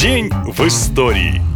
День в истории.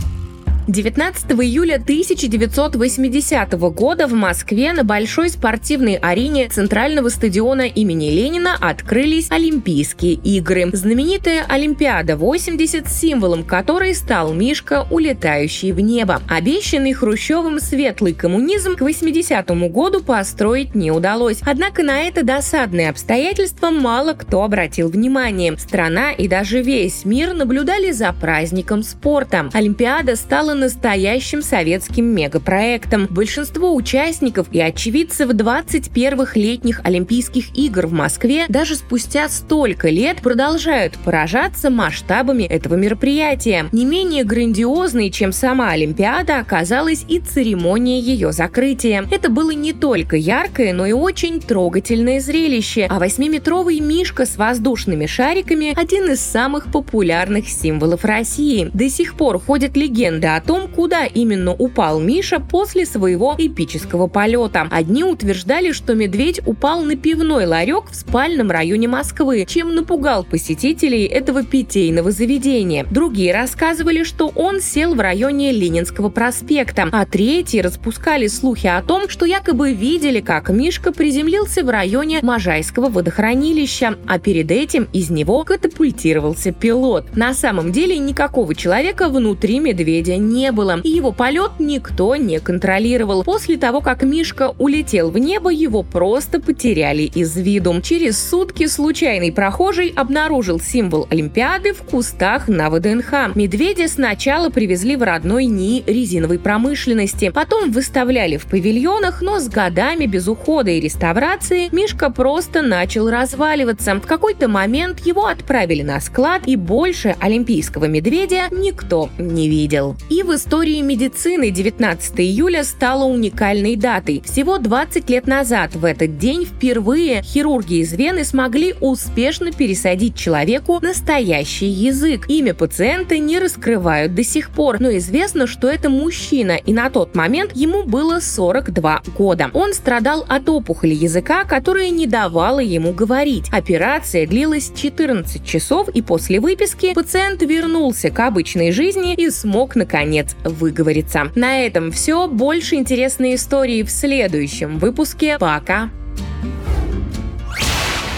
19 июля 1980 года в Москве на большой спортивной арене Центрального стадиона имени Ленина открылись Олимпийские игры. Знаменитая Олимпиада 80, символом которой стал Мишка, улетающий в небо. Обещанный Хрущевым светлый коммунизм к 80 году построить не удалось. Однако на это досадное обстоятельство мало кто обратил внимание. Страна и даже весь мир наблюдали за праздником спорта. Олимпиада стала стала настоящим советским мегапроектом. Большинство участников и очевидцев 21-х летних Олимпийских игр в Москве даже спустя столько лет продолжают поражаться масштабами этого мероприятия. Не менее грандиозной, чем сама Олимпиада, оказалась и церемония ее закрытия. Это было не только яркое, но и очень трогательное зрелище, а восьмиметровый мишка с воздушными шариками – один из самых популярных символов России. До сих пор ходят легенды о том, куда именно упал Миша после своего эпического полета. Одни утверждали, что медведь упал на пивной ларек в спальном районе Москвы, чем напугал посетителей этого питейного заведения. Другие рассказывали, что он сел в районе Ленинского проспекта, а третьи распускали слухи о том, что якобы видели, как Мишка приземлился в районе Можайского водохранилища, а перед этим из него катапультировался пилот. На самом деле никакого человека внутри медведя не было, и его полет никто не контролировал. После того, как Мишка улетел в небо, его просто потеряли из виду. Через сутки случайный прохожий обнаружил символ Олимпиады в кустах на ВДНХ. Медведя сначала привезли в родной НИИ резиновой промышленности, потом выставляли в павильонах, но с годами без ухода и реставрации Мишка просто начал разваливаться. В какой-то момент его отправили на склад, и больше олимпийского медведя никто не видел. И в истории медицины 19 июля стало уникальной датой. Всего 20 лет назад в этот день впервые хирурги из Вены смогли успешно пересадить человеку настоящий язык. Имя пациента не раскрывают до сих пор, но известно, что это мужчина, и на тот момент ему было 42 года. Он страдал от опухоли языка, которая не давала ему говорить. Операция длилась 14 часов, и после выписки пациент вернулся к обычной жизни и смог наконец наконец выговориться. На этом все. Больше интересной истории в следующем выпуске. Пока!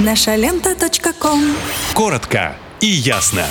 Наша лента. Коротко и ясно.